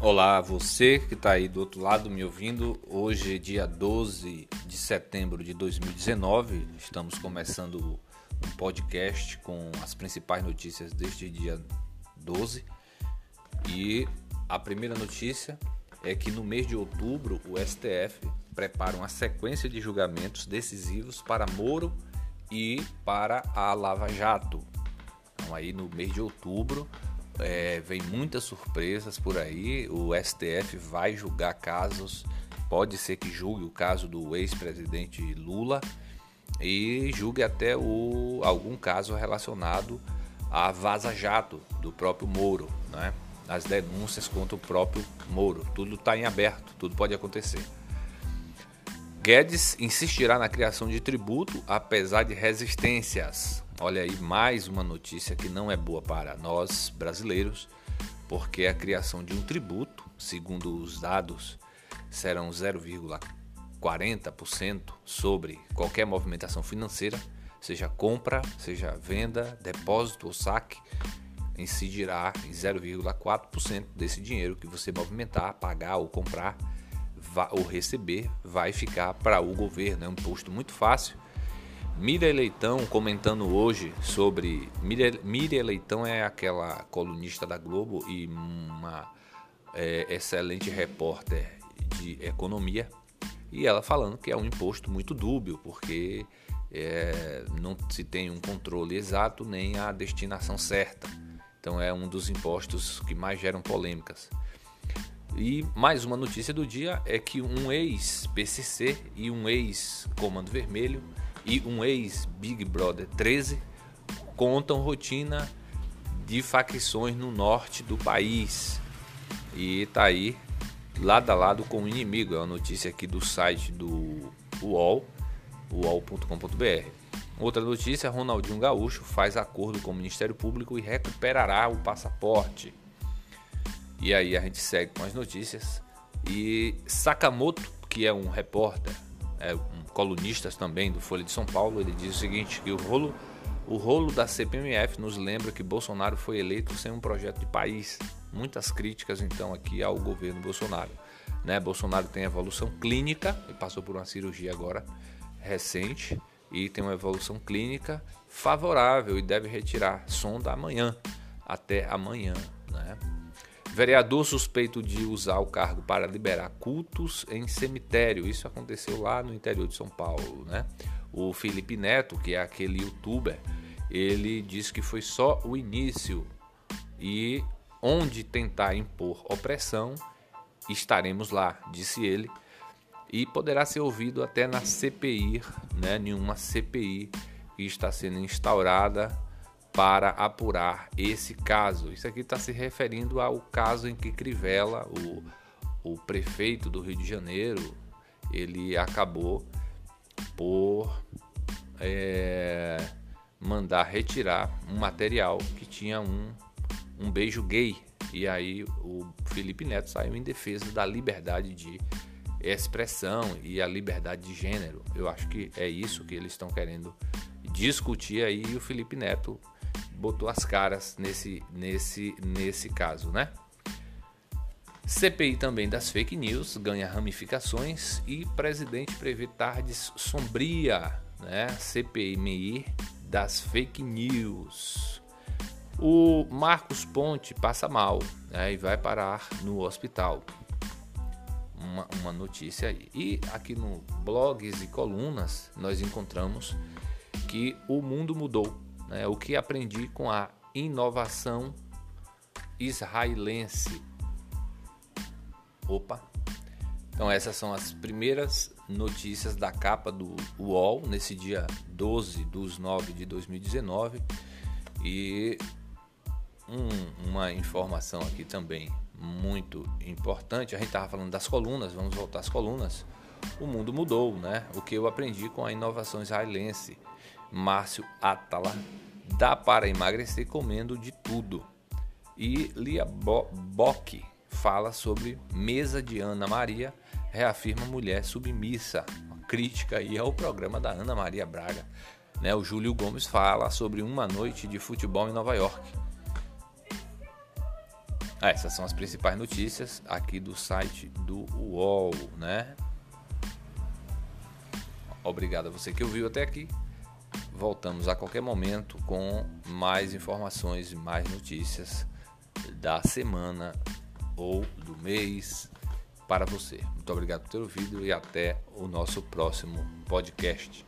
Olá, você que está aí do outro lado me ouvindo. Hoje dia 12 de setembro de 2019. Estamos começando um podcast com as principais notícias deste dia 12. E a primeira notícia é que no mês de outubro o STF prepara uma sequência de julgamentos decisivos para Moro e para a Lava Jato. Então aí no mês de outubro é, vem muitas surpresas por aí. O STF vai julgar casos, pode ser que julgue o caso do ex-presidente Lula e julgue até o, algum caso relacionado a Vaza Jato do próprio Moro, né? as denúncias contra o próprio Moro. Tudo está em aberto, tudo pode acontecer. Guedes insistirá na criação de tributo apesar de resistências. Olha aí mais uma notícia que não é boa para nós brasileiros, porque a criação de um tributo, segundo os dados, serão 0,40% sobre qualquer movimentação financeira, seja compra, seja venda, depósito ou saque, incidirá em 0,4% desse dinheiro que você movimentar, pagar ou comprar ou receber vai ficar para o governo. É um imposto muito fácil. Miriam Leitão comentando hoje sobre. Miriam Leitão é aquela colunista da Globo e uma é, excelente repórter de economia. E ela falando que é um imposto muito dúbio, porque é, não se tem um controle exato nem a destinação certa. Então é um dos impostos que mais geram polêmicas. E mais uma notícia do dia é que um ex-PCC e um ex-Comando Vermelho e um ex-Big Brother 13 contam rotina de facções no norte do país. E tá aí lado a lado com o inimigo. É uma notícia aqui do site do UOL, uol.com.br. Outra notícia: Ronaldinho Gaúcho faz acordo com o Ministério Público e recuperará o passaporte. E aí a gente segue com as notícias. E Sakamoto, que é um repórter, é um colunista também do Folha de São Paulo, ele diz o seguinte, que o rolo, o rolo da CPMF nos lembra que Bolsonaro foi eleito sem um projeto de país. Muitas críticas então aqui ao governo Bolsonaro. Né? Bolsonaro tem evolução clínica, ele passou por uma cirurgia agora recente e tem uma evolução clínica favorável e deve retirar sonda amanhã, até amanhã. Né? Vereador suspeito de usar o cargo para liberar cultos em cemitério. Isso aconteceu lá no interior de São Paulo, né? O Felipe Neto, que é aquele youtuber, ele disse que foi só o início e onde tentar impor opressão, estaremos lá, disse ele. E poderá ser ouvido até na CPI, né? Nenhuma CPI que está sendo instaurada para apurar esse caso. Isso aqui está se referindo ao caso em que Crivella, o, o prefeito do Rio de Janeiro, ele acabou por é, mandar retirar um material que tinha um, um beijo gay. E aí o Felipe Neto saiu em defesa da liberdade de expressão e a liberdade de gênero. Eu acho que é isso que eles estão querendo discutir aí e o Felipe Neto botou as caras nesse, nesse, nesse caso, né? CPI também das fake news ganha ramificações e presidente prevê tardes sombria, né? CPMI das fake news. O Marcos Ponte passa mal né? e vai parar no hospital. Uma, uma notícia aí. E aqui no blogs e colunas nós encontramos que o mundo mudou né, o que aprendi com a inovação israelense. Opa! Então, essas são as primeiras notícias da capa do UOL nesse dia 12 dos 9 de 2019. E um, uma informação aqui também muito importante. A gente estava falando das colunas, vamos voltar às colunas. O mundo mudou, né? O que eu aprendi com a inovação israelense. Márcio Atala, dá para emagrecer comendo de tudo. E Lia Bo Bock fala sobre mesa de Ana Maria, reafirma mulher submissa. Uma crítica aí ao programa da Ana Maria Braga. Né? O Júlio Gomes fala sobre uma noite de futebol em Nova York. Ah, essas são as principais notícias aqui do site do UOL, né? Obrigado a você que ouviu até aqui. Voltamos a qualquer momento com mais informações e mais notícias da semana ou do mês para você. Muito obrigado por ter ouvido e até o nosso próximo podcast.